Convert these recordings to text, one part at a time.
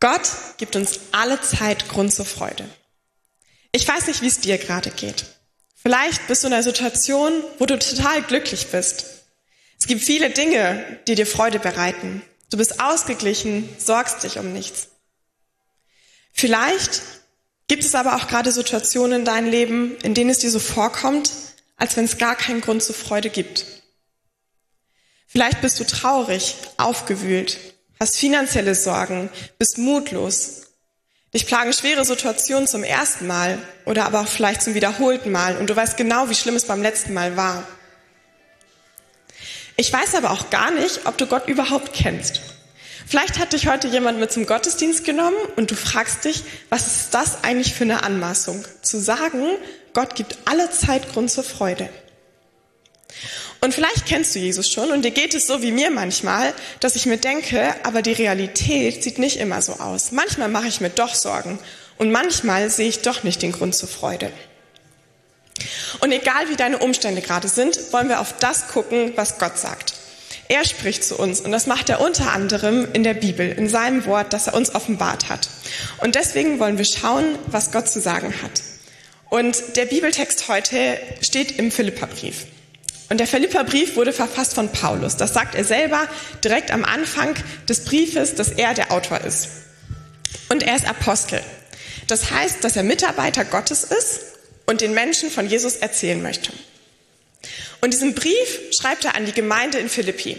Gott gibt uns alle Zeit Grund zur Freude. Ich weiß nicht, wie es dir gerade geht. Vielleicht bist du in einer Situation, wo du total glücklich bist. Es gibt viele Dinge, die dir Freude bereiten. Du bist ausgeglichen, sorgst dich um nichts. Vielleicht gibt es aber auch gerade Situationen in deinem Leben, in denen es dir so vorkommt, als wenn es gar keinen Grund zur Freude gibt. Vielleicht bist du traurig, aufgewühlt, hast finanzielle Sorgen, bist mutlos. Dich plagen schwere Situationen zum ersten Mal oder aber auch vielleicht zum wiederholten Mal und du weißt genau, wie schlimm es beim letzten Mal war. Ich weiß aber auch gar nicht, ob du Gott überhaupt kennst. Vielleicht hat dich heute jemand mit zum Gottesdienst genommen und du fragst dich, was ist das eigentlich für eine Anmaßung? Zu sagen, Gott gibt alle Zeit Grund zur Freude. Und vielleicht kennst du Jesus schon und dir geht es so wie mir manchmal, dass ich mir denke, aber die Realität sieht nicht immer so aus. Manchmal mache ich mir doch Sorgen und manchmal sehe ich doch nicht den Grund zur Freude. Und egal wie deine Umstände gerade sind, wollen wir auf das gucken, was Gott sagt. Er spricht zu uns und das macht er unter anderem in der Bibel, in seinem Wort, das er uns offenbart hat. Und deswegen wollen wir schauen, was Gott zu sagen hat. Und der Bibeltext heute steht im Philipperbrief. Und der Philipperbrief wurde verfasst von Paulus. Das sagt er selber direkt am Anfang des Briefes, dass er der Autor ist. Und er ist Apostel. Das heißt, dass er Mitarbeiter Gottes ist und den Menschen von Jesus erzählen möchte. Und diesen Brief schreibt er an die Gemeinde in Philippi.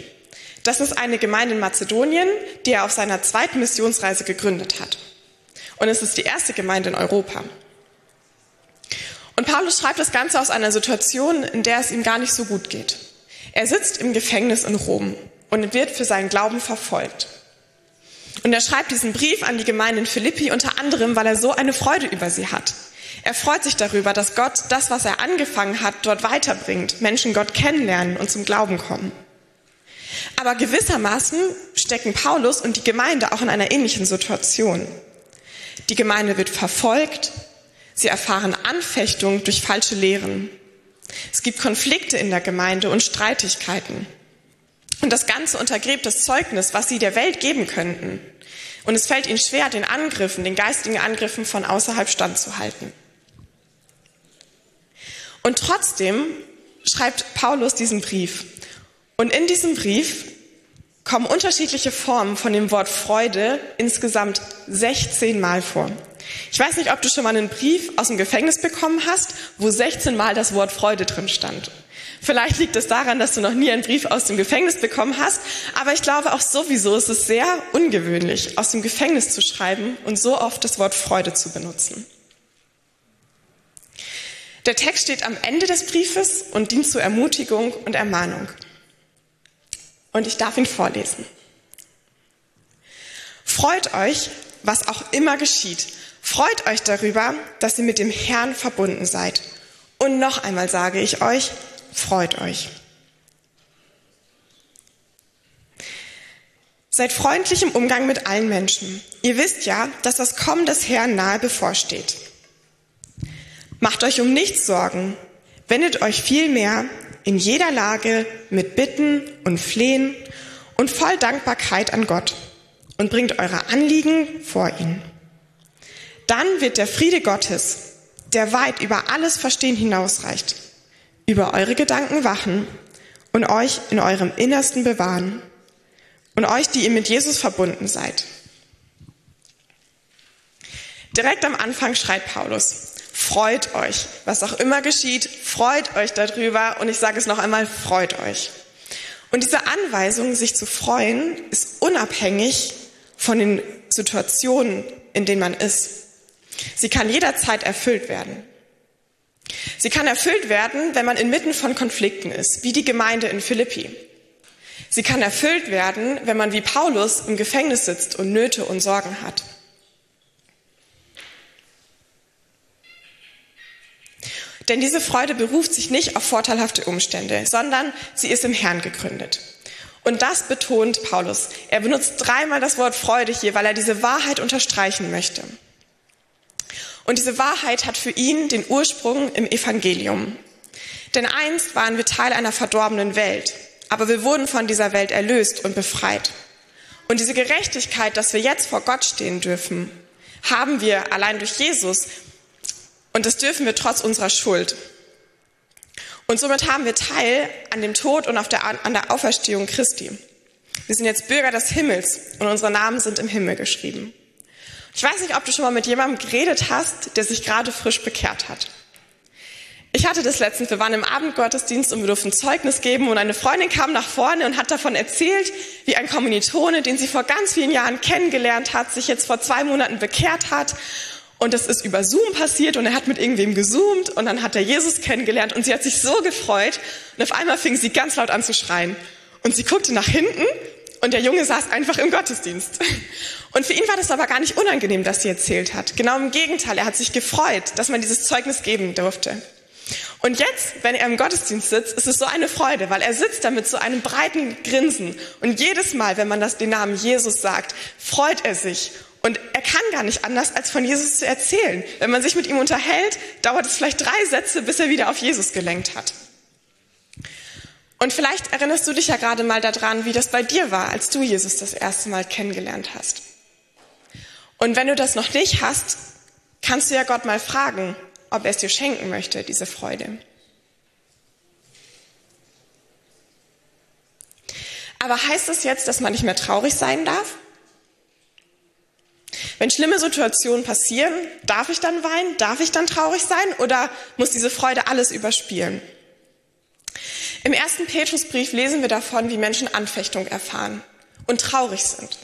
Das ist eine Gemeinde in Mazedonien, die er auf seiner zweiten Missionsreise gegründet hat. Und es ist die erste Gemeinde in Europa. Und Paulus schreibt das Ganze aus einer Situation, in der es ihm gar nicht so gut geht. Er sitzt im Gefängnis in Rom und wird für seinen Glauben verfolgt. Und er schreibt diesen Brief an die Gemeinde in Philippi unter anderem, weil er so eine Freude über sie hat. Er freut sich darüber, dass Gott das, was er angefangen hat, dort weiterbringt, Menschen Gott kennenlernen und zum Glauben kommen. Aber gewissermaßen stecken Paulus und die Gemeinde auch in einer ähnlichen Situation. Die Gemeinde wird verfolgt, Sie erfahren Anfechtung durch falsche Lehren. Es gibt Konflikte in der Gemeinde und Streitigkeiten. Und das Ganze untergräbt das Zeugnis, was sie der Welt geben könnten. Und es fällt ihnen schwer, den Angriffen, den geistigen Angriffen von außerhalb standzuhalten. Und trotzdem schreibt Paulus diesen Brief. Und in diesem Brief kommen unterschiedliche Formen von dem Wort Freude insgesamt 16 Mal vor. Ich weiß nicht, ob du schon mal einen Brief aus dem Gefängnis bekommen hast, wo 16 Mal das Wort Freude drin stand. Vielleicht liegt es daran, dass du noch nie einen Brief aus dem Gefängnis bekommen hast, aber ich glaube auch sowieso ist es sehr ungewöhnlich, aus dem Gefängnis zu schreiben und so oft das Wort Freude zu benutzen. Der Text steht am Ende des Briefes und dient zur Ermutigung und Ermahnung. Und ich darf ihn vorlesen. Freut euch, was auch immer geschieht, Freut euch darüber, dass ihr mit dem Herrn verbunden seid. Und noch einmal sage ich euch, freut euch. Seid freundlich im Umgang mit allen Menschen. Ihr wisst ja, dass das Kommen des Herrn nahe bevorsteht. Macht euch um nichts Sorgen. Wendet euch vielmehr in jeder Lage mit Bitten und Flehen und voll Dankbarkeit an Gott und bringt eure Anliegen vor ihn. Dann wird der Friede Gottes, der weit über alles Verstehen hinausreicht, über eure Gedanken wachen und euch in eurem Innersten bewahren und euch, die ihr mit Jesus verbunden seid. Direkt am Anfang schreibt Paulus, freut euch, was auch immer geschieht, freut euch darüber und ich sage es noch einmal, freut euch. Und diese Anweisung, sich zu freuen, ist unabhängig von den Situationen, in denen man ist. Sie kann jederzeit erfüllt werden. Sie kann erfüllt werden, wenn man inmitten von Konflikten ist, wie die Gemeinde in Philippi. Sie kann erfüllt werden, wenn man wie Paulus im Gefängnis sitzt und Nöte und Sorgen hat. Denn diese Freude beruft sich nicht auf vorteilhafte Umstände, sondern sie ist im Herrn gegründet. Und das betont Paulus. Er benutzt dreimal das Wort Freude hier, weil er diese Wahrheit unterstreichen möchte. Und diese Wahrheit hat für ihn den Ursprung im Evangelium. Denn einst waren wir Teil einer verdorbenen Welt. aber wir wurden von dieser Welt erlöst und befreit. Und diese Gerechtigkeit, dass wir jetzt vor Gott stehen dürfen, haben wir allein durch Jesus. Und das dürfen wir trotz unserer Schuld. Und somit haben wir Teil an dem Tod und der, an der Auferstehung Christi. Wir sind jetzt Bürger des Himmels und unsere Namen sind im Himmel geschrieben. Ich weiß nicht, ob du schon mal mit jemandem geredet hast, der sich gerade frisch bekehrt hat. Ich hatte das letztens, wir waren im Abendgottesdienst und wir durften Zeugnis geben und eine Freundin kam nach vorne und hat davon erzählt, wie ein Kommilitone, den sie vor ganz vielen Jahren kennengelernt hat, sich jetzt vor zwei Monaten bekehrt hat und das ist über Zoom passiert und er hat mit irgendwem gezoomt und dann hat er Jesus kennengelernt und sie hat sich so gefreut und auf einmal fing sie ganz laut an zu schreien und sie guckte nach hinten und der Junge saß einfach im Gottesdienst. Und für ihn war das aber gar nicht unangenehm, dass sie erzählt hat. Genau im Gegenteil, er hat sich gefreut, dass man dieses Zeugnis geben durfte. Und jetzt, wenn er im Gottesdienst sitzt, ist es so eine Freude, weil er sitzt da mit so einem breiten Grinsen. Und jedes Mal, wenn man das den Namen Jesus sagt, freut er sich. Und er kann gar nicht anders, als von Jesus zu erzählen. Wenn man sich mit ihm unterhält, dauert es vielleicht drei Sätze, bis er wieder auf Jesus gelenkt hat. Und vielleicht erinnerst du dich ja gerade mal daran, wie das bei dir war, als du Jesus das erste Mal kennengelernt hast. Und wenn du das noch nicht hast, kannst du ja Gott mal fragen, ob er es dir schenken möchte, diese Freude. Aber heißt das jetzt, dass man nicht mehr traurig sein darf? Wenn schlimme Situationen passieren, darf ich dann weinen? Darf ich dann traurig sein? Oder muss diese Freude alles überspielen? Im ersten Petrusbrief lesen wir davon, wie Menschen Anfechtung erfahren und traurig sind.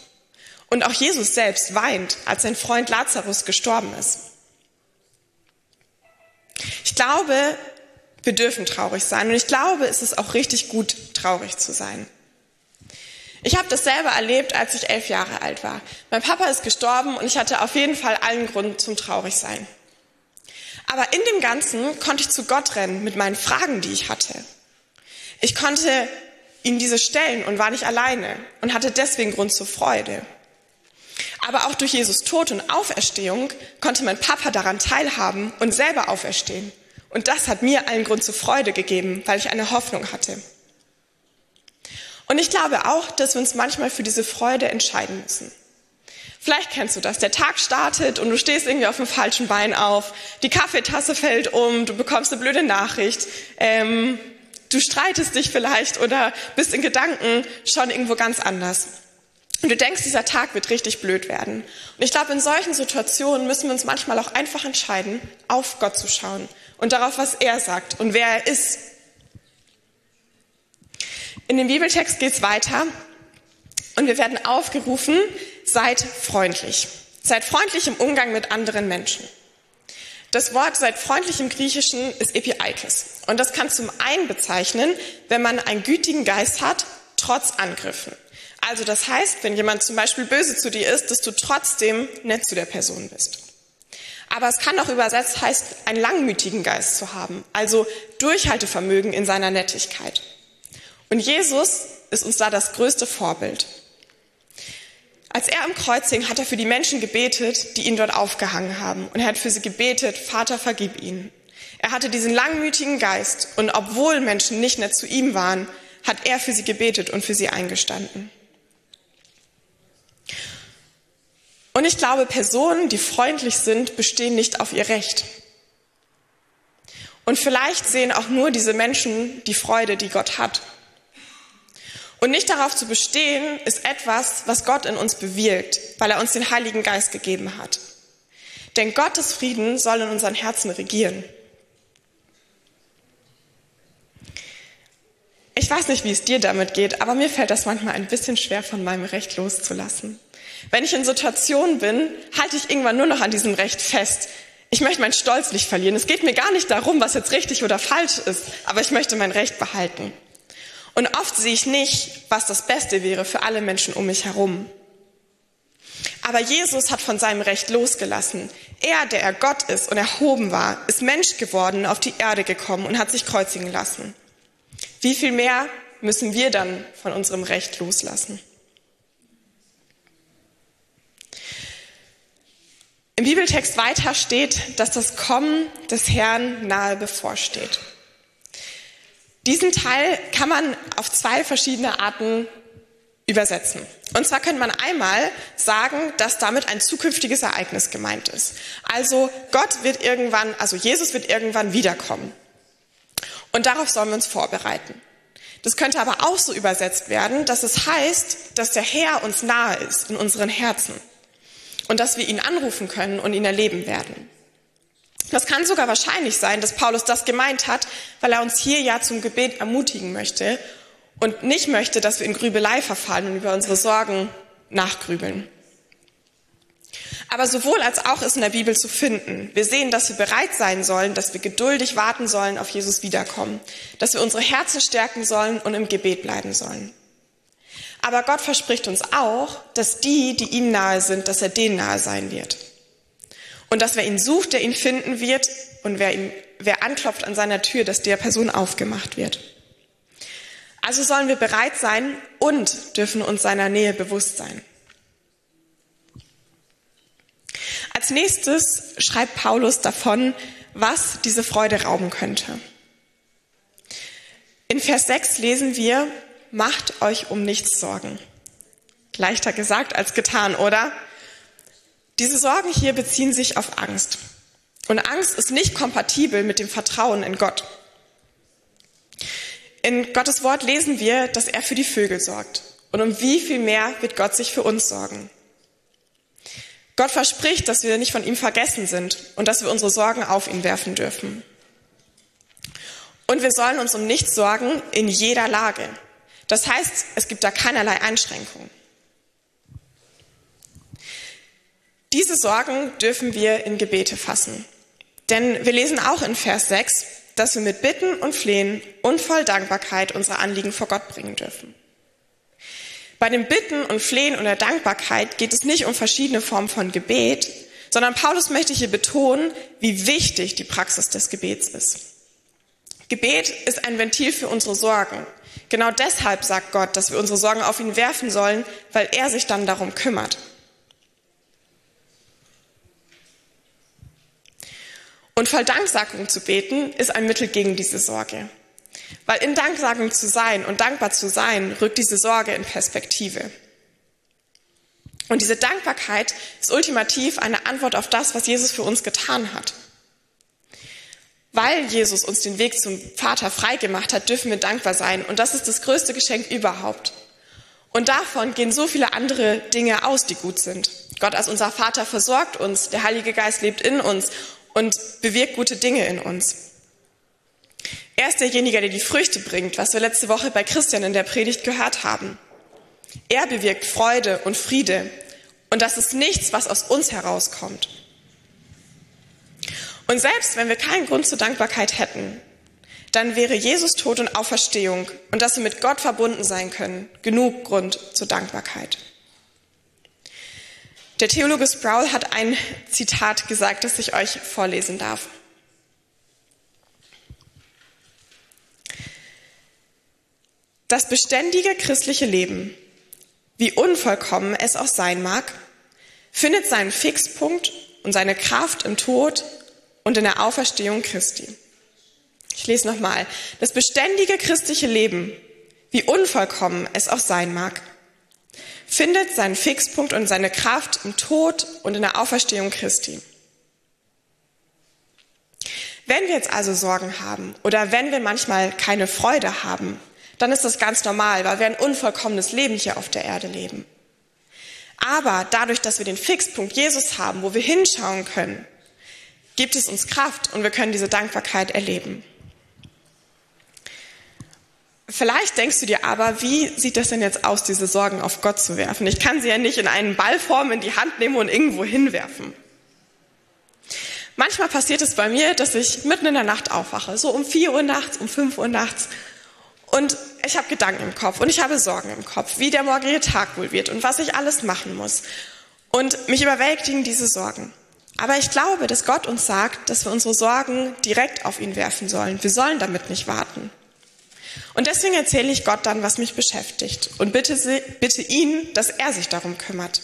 Und auch Jesus selbst weint, als sein Freund Lazarus gestorben ist. Ich glaube, wir dürfen traurig sein und ich glaube, es ist auch richtig gut, traurig zu sein. Ich habe das selber erlebt, als ich elf Jahre alt war. Mein Papa ist gestorben und ich hatte auf jeden Fall allen Grund zum Traurigsein. Aber in dem Ganzen konnte ich zu Gott rennen mit meinen Fragen, die ich hatte. Ich konnte ihm diese stellen und war nicht alleine und hatte deswegen Grund zur Freude. Aber auch durch Jesus Tod und Auferstehung konnte mein Papa daran teilhaben und selber auferstehen. Und das hat mir allen Grund zur Freude gegeben, weil ich eine Hoffnung hatte. Und ich glaube auch, dass wir uns manchmal für diese Freude entscheiden müssen. Vielleicht kennst du das. Der Tag startet und du stehst irgendwie auf dem falschen Bein auf. Die Kaffeetasse fällt um, du bekommst eine blöde Nachricht. Ähm, Du streitest dich vielleicht oder bist in Gedanken schon irgendwo ganz anders. Und du denkst, dieser Tag wird richtig blöd werden. Und ich glaube, in solchen Situationen müssen wir uns manchmal auch einfach entscheiden, auf Gott zu schauen und darauf, was er sagt und wer er ist. In dem Bibeltext geht es weiter und wir werden aufgerufen, seid freundlich. Seid freundlich im Umgang mit anderen Menschen. Das Wort seid freundlich im Griechischen ist Epiikes. Und das kann zum einen bezeichnen, wenn man einen gütigen Geist hat, trotz Angriffen. Also das heißt, wenn jemand zum Beispiel böse zu dir ist, dass du trotzdem nett zu der Person bist. Aber es kann auch übersetzt heißt, einen langmütigen Geist zu haben, also Durchhaltevermögen in seiner Nettigkeit. Und Jesus ist uns da das größte Vorbild. Als er am Kreuz hing, hat er für die Menschen gebetet, die ihn dort aufgehangen haben. Und er hat für sie gebetet, Vater, vergib ihnen. Er hatte diesen langmütigen Geist und obwohl Menschen nicht nett zu ihm waren, hat er für sie gebetet und für sie eingestanden. Und ich glaube, Personen, die freundlich sind, bestehen nicht auf ihr Recht. Und vielleicht sehen auch nur diese Menschen die Freude, die Gott hat. Und nicht darauf zu bestehen, ist etwas, was Gott in uns bewirkt, weil er uns den Heiligen Geist gegeben hat. Denn Gottes Frieden soll in unseren Herzen regieren. Ich weiß nicht, wie es dir damit geht, aber mir fällt das manchmal ein bisschen schwer, von meinem Recht loszulassen. Wenn ich in Situationen bin, halte ich irgendwann nur noch an diesem Recht fest. Ich möchte meinen Stolz nicht verlieren. Es geht mir gar nicht darum, was jetzt richtig oder falsch ist, aber ich möchte mein Recht behalten. Und oft sehe ich nicht, was das Beste wäre für alle Menschen um mich herum. Aber Jesus hat von seinem Recht losgelassen. Er, der er Gott ist und erhoben war, ist Mensch geworden, auf die Erde gekommen und hat sich kreuzigen lassen. Wie viel mehr müssen wir dann von unserem Recht loslassen? Im Bibeltext weiter steht, dass das Kommen des Herrn nahe bevorsteht. Diesen Teil kann man auf zwei verschiedene Arten übersetzen. Und zwar könnte man einmal sagen, dass damit ein zukünftiges Ereignis gemeint ist. Also Gott wird irgendwann, also Jesus wird irgendwann wiederkommen. Und darauf sollen wir uns vorbereiten. Das könnte aber auch so übersetzt werden, dass es heißt, dass der Herr uns nahe ist in unseren Herzen und dass wir ihn anrufen können und ihn erleben werden. Das kann sogar wahrscheinlich sein, dass Paulus das gemeint hat, weil er uns hier ja zum Gebet ermutigen möchte und nicht möchte, dass wir in Grübelei verfallen und über unsere Sorgen nachgrübeln. Aber sowohl als auch ist in der Bibel zu finden. Wir sehen, dass wir bereit sein sollen, dass wir geduldig warten sollen auf Jesus Wiederkommen, dass wir unsere Herzen stärken sollen und im Gebet bleiben sollen. Aber Gott verspricht uns auch, dass die, die ihm nahe sind, dass er denen nahe sein wird. Und dass wer ihn sucht, der ihn finden wird und wer, ihn, wer anklopft an seiner Tür, dass der Person aufgemacht wird. Also sollen wir bereit sein und dürfen uns seiner Nähe bewusst sein. Als nächstes schreibt Paulus davon, was diese Freude rauben könnte. In Vers 6 lesen wir, macht euch um nichts Sorgen. Leichter gesagt als getan, oder? Diese Sorgen hier beziehen sich auf Angst. Und Angst ist nicht kompatibel mit dem Vertrauen in Gott. In Gottes Wort lesen wir, dass er für die Vögel sorgt. Und um wie viel mehr wird Gott sich für uns sorgen? Gott verspricht, dass wir nicht von ihm vergessen sind und dass wir unsere Sorgen auf ihn werfen dürfen. Und wir sollen uns um nichts sorgen in jeder Lage. Das heißt, es gibt da keinerlei Einschränkungen. Diese Sorgen dürfen wir in Gebete fassen. Denn wir lesen auch in Vers 6, dass wir mit Bitten und Flehen und voll Dankbarkeit unsere Anliegen vor Gott bringen dürfen. Bei dem Bitten und Flehen und der Dankbarkeit geht es nicht um verschiedene Formen von Gebet, sondern Paulus möchte hier betonen, wie wichtig die Praxis des Gebets ist. Gebet ist ein Ventil für unsere Sorgen. Genau deshalb sagt Gott, dass wir unsere Sorgen auf ihn werfen sollen, weil er sich dann darum kümmert. Und voll Danksagung zu beten ist ein Mittel gegen diese Sorge. Weil in Danksagung zu sein und dankbar zu sein, rückt diese Sorge in Perspektive. Und diese Dankbarkeit ist ultimativ eine Antwort auf das, was Jesus für uns getan hat. Weil Jesus uns den Weg zum Vater freigemacht hat, dürfen wir dankbar sein. Und das ist das größte Geschenk überhaupt. Und davon gehen so viele andere Dinge aus, die gut sind. Gott als unser Vater versorgt uns, der Heilige Geist lebt in uns und bewirkt gute Dinge in uns. Er ist derjenige, der die Früchte bringt, was wir letzte Woche bei Christian in der Predigt gehört haben. Er bewirkt Freude und Friede. Und das ist nichts, was aus uns herauskommt. Und selbst wenn wir keinen Grund zur Dankbarkeit hätten, dann wäre Jesus Tod und Auferstehung und dass wir mit Gott verbunden sein können, genug Grund zur Dankbarkeit. Der Theologe Sproul hat ein Zitat gesagt, das ich euch vorlesen darf. Das beständige christliche Leben, wie unvollkommen es auch sein mag, findet seinen Fixpunkt und seine Kraft im Tod und in der Auferstehung Christi. Ich lese nochmal. Das beständige christliche Leben, wie unvollkommen es auch sein mag, findet seinen Fixpunkt und seine Kraft im Tod und in der Auferstehung Christi. Wenn wir jetzt also Sorgen haben oder wenn wir manchmal keine Freude haben, dann ist das ganz normal, weil wir ein unvollkommenes Leben hier auf der Erde leben. Aber dadurch, dass wir den Fixpunkt Jesus haben, wo wir hinschauen können, gibt es uns Kraft und wir können diese Dankbarkeit erleben. Vielleicht denkst du dir aber, wie sieht das denn jetzt aus, diese Sorgen auf Gott zu werfen? Ich kann sie ja nicht in einen Ballform in die Hand nehmen und irgendwo hinwerfen. Manchmal passiert es bei mir, dass ich mitten in der Nacht aufwache, so um 4 Uhr nachts, um 5 Uhr nachts. Und ich habe Gedanken im Kopf und ich habe Sorgen im Kopf, wie der morgige Tag wohl wird und was ich alles machen muss. Und mich überwältigen diese Sorgen. Aber ich glaube, dass Gott uns sagt, dass wir unsere Sorgen direkt auf ihn werfen sollen. Wir sollen damit nicht warten. Und deswegen erzähle ich Gott dann, was mich beschäftigt und bitte, bitte ihn, dass er sich darum kümmert.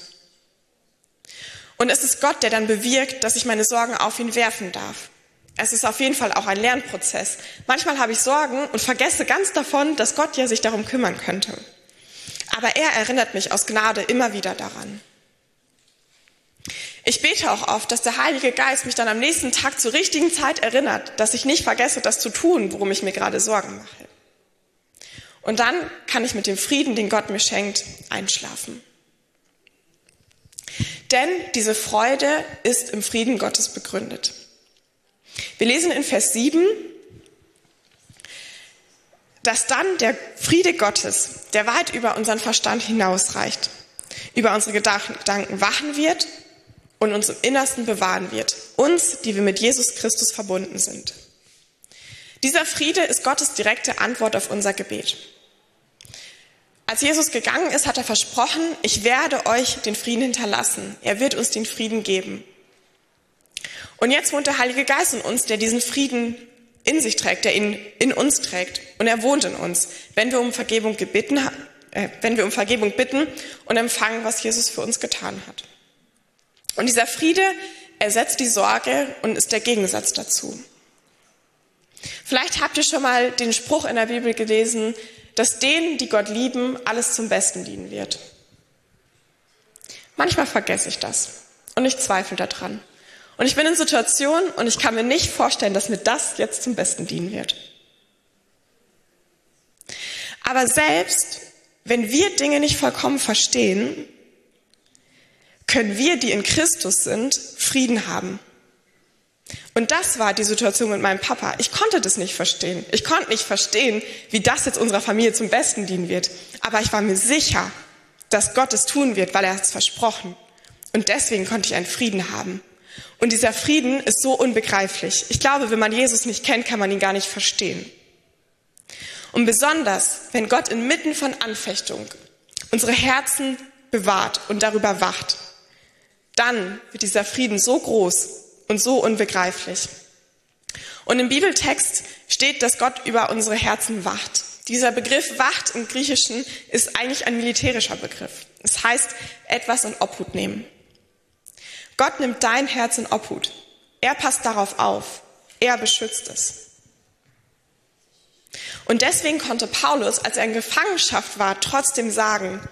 Und es ist Gott, der dann bewirkt, dass ich meine Sorgen auf ihn werfen darf. Es ist auf jeden Fall auch ein Lernprozess. Manchmal habe ich Sorgen und vergesse ganz davon, dass Gott ja sich darum kümmern könnte. Aber er erinnert mich aus Gnade immer wieder daran. Ich bete auch oft, dass der Heilige Geist mich dann am nächsten Tag zur richtigen Zeit erinnert, dass ich nicht vergesse, das zu tun, worum ich mir gerade Sorgen mache. Und dann kann ich mit dem Frieden, den Gott mir schenkt, einschlafen. Denn diese Freude ist im Frieden Gottes begründet. Wir lesen in Vers 7, dass dann der Friede Gottes, der weit über unseren Verstand hinausreicht, über unsere Gedanken wachen wird und uns im Innersten bewahren wird. Uns, die wir mit Jesus Christus verbunden sind. Dieser Friede ist Gottes direkte Antwort auf unser Gebet. Als Jesus gegangen ist, hat er versprochen, ich werde euch den Frieden hinterlassen. Er wird uns den Frieden geben. Und jetzt wohnt der Heilige Geist in uns, der diesen Frieden in sich trägt, der ihn in uns trägt. Und er wohnt in uns, wenn wir um Vergebung gebeten, äh, wenn wir um Vergebung bitten und empfangen, was Jesus für uns getan hat. Und dieser Friede ersetzt die Sorge und ist der Gegensatz dazu. Vielleicht habt ihr schon mal den Spruch in der Bibel gelesen, dass denen, die Gott lieben, alles zum Besten dienen wird. Manchmal vergesse ich das und ich zweifle daran. Und ich bin in Situationen und ich kann mir nicht vorstellen, dass mir das jetzt zum Besten dienen wird. Aber selbst wenn wir Dinge nicht vollkommen verstehen, können wir, die in Christus sind, Frieden haben. Und das war die Situation mit meinem Papa. Ich konnte das nicht verstehen. Ich konnte nicht verstehen, wie das jetzt unserer Familie zum Besten dienen wird. Aber ich war mir sicher, dass Gott es tun wird, weil er es versprochen. Und deswegen konnte ich einen Frieden haben. Und dieser Frieden ist so unbegreiflich. Ich glaube, wenn man Jesus nicht kennt, kann man ihn gar nicht verstehen. Und besonders, wenn Gott inmitten von Anfechtung unsere Herzen bewahrt und darüber wacht, dann wird dieser Frieden so groß und so unbegreiflich. Und im Bibeltext steht, dass Gott über unsere Herzen wacht. Dieser Begriff Wacht im Griechischen ist eigentlich ein militärischer Begriff. Es heißt etwas in Obhut nehmen. Gott nimmt dein Herz in Obhut. Er passt darauf auf. Er beschützt es. Und deswegen konnte Paulus, als er in Gefangenschaft war, trotzdem sagen,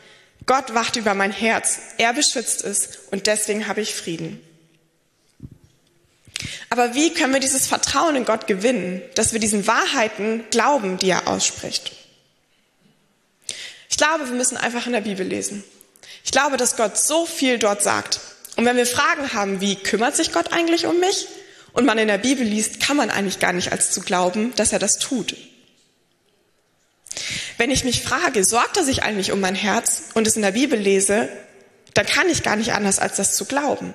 Gott wacht über mein Herz, er beschützt es und deswegen habe ich Frieden. Aber wie können wir dieses Vertrauen in Gott gewinnen, dass wir diesen Wahrheiten glauben, die er ausspricht? Ich glaube, wir müssen einfach in der Bibel lesen. Ich glaube, dass Gott so viel dort sagt. Und wenn wir Fragen haben, wie kümmert sich Gott eigentlich um mich? Und man in der Bibel liest, kann man eigentlich gar nicht als zu glauben, dass er das tut. Wenn ich mich frage, sorgt er sich eigentlich um mein Herz und es in der Bibel lese, dann kann ich gar nicht anders, als das zu glauben.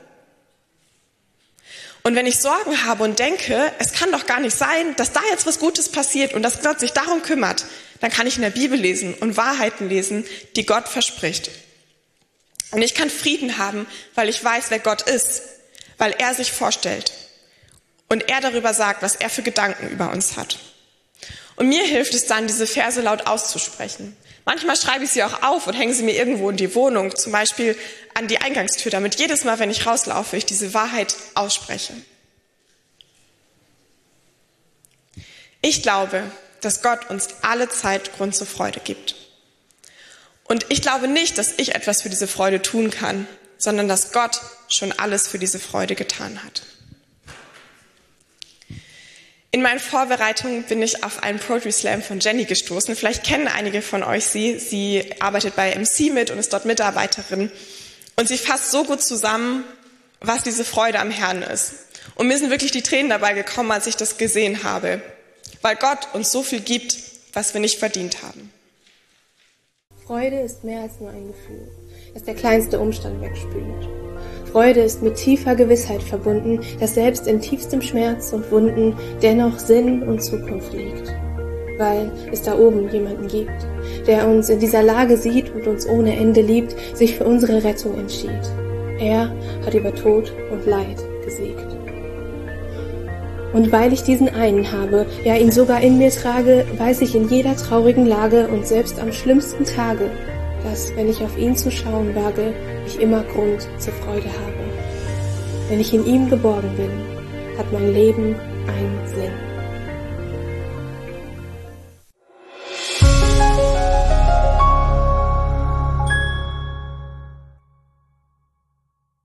Und wenn ich Sorgen habe und denke, es kann doch gar nicht sein, dass da jetzt was Gutes passiert und dass Gott sich darum kümmert, dann kann ich in der Bibel lesen und Wahrheiten lesen, die Gott verspricht. Und ich kann Frieden haben, weil ich weiß, wer Gott ist, weil er sich vorstellt und er darüber sagt, was er für Gedanken über uns hat. Und mir hilft es dann, diese Verse laut auszusprechen. Manchmal schreibe ich sie auch auf und hänge sie mir irgendwo in die Wohnung, zum Beispiel an die Eingangstür, damit jedes Mal, wenn ich rauslaufe, ich diese Wahrheit ausspreche. Ich glaube, dass Gott uns alle Zeit Grund zur Freude gibt. Und ich glaube nicht, dass ich etwas für diese Freude tun kann, sondern dass Gott schon alles für diese Freude getan hat. In meinen Vorbereitungen bin ich auf einen Poetry Slam von Jenny gestoßen. Vielleicht kennen einige von euch sie. Sie arbeitet bei MC mit und ist dort Mitarbeiterin. Und sie fasst so gut zusammen, was diese Freude am Herrn ist. Und mir sind wirklich die Tränen dabei gekommen, als ich das gesehen habe. Weil Gott uns so viel gibt, was wir nicht verdient haben. Freude ist mehr als nur ein Gefühl, das der kleinste Umstand wegspült. Freude ist mit tiefer Gewissheit verbunden, dass selbst in tiefstem Schmerz und Wunden dennoch Sinn und Zukunft liegt. Weil es da oben jemanden gibt, der uns in dieser Lage sieht und uns ohne Ende liebt, sich für unsere Rettung entschied. Er hat über Tod und Leid gesiegt. Und weil ich diesen einen habe, ja ihn sogar in mir trage, weiß ich in jeder traurigen Lage und selbst am schlimmsten Tage, dass, wenn ich auf ihn zu schauen wage, ich immer Grund zur Freude habe. Wenn ich in ihm geborgen bin, hat mein Leben einen Sinn.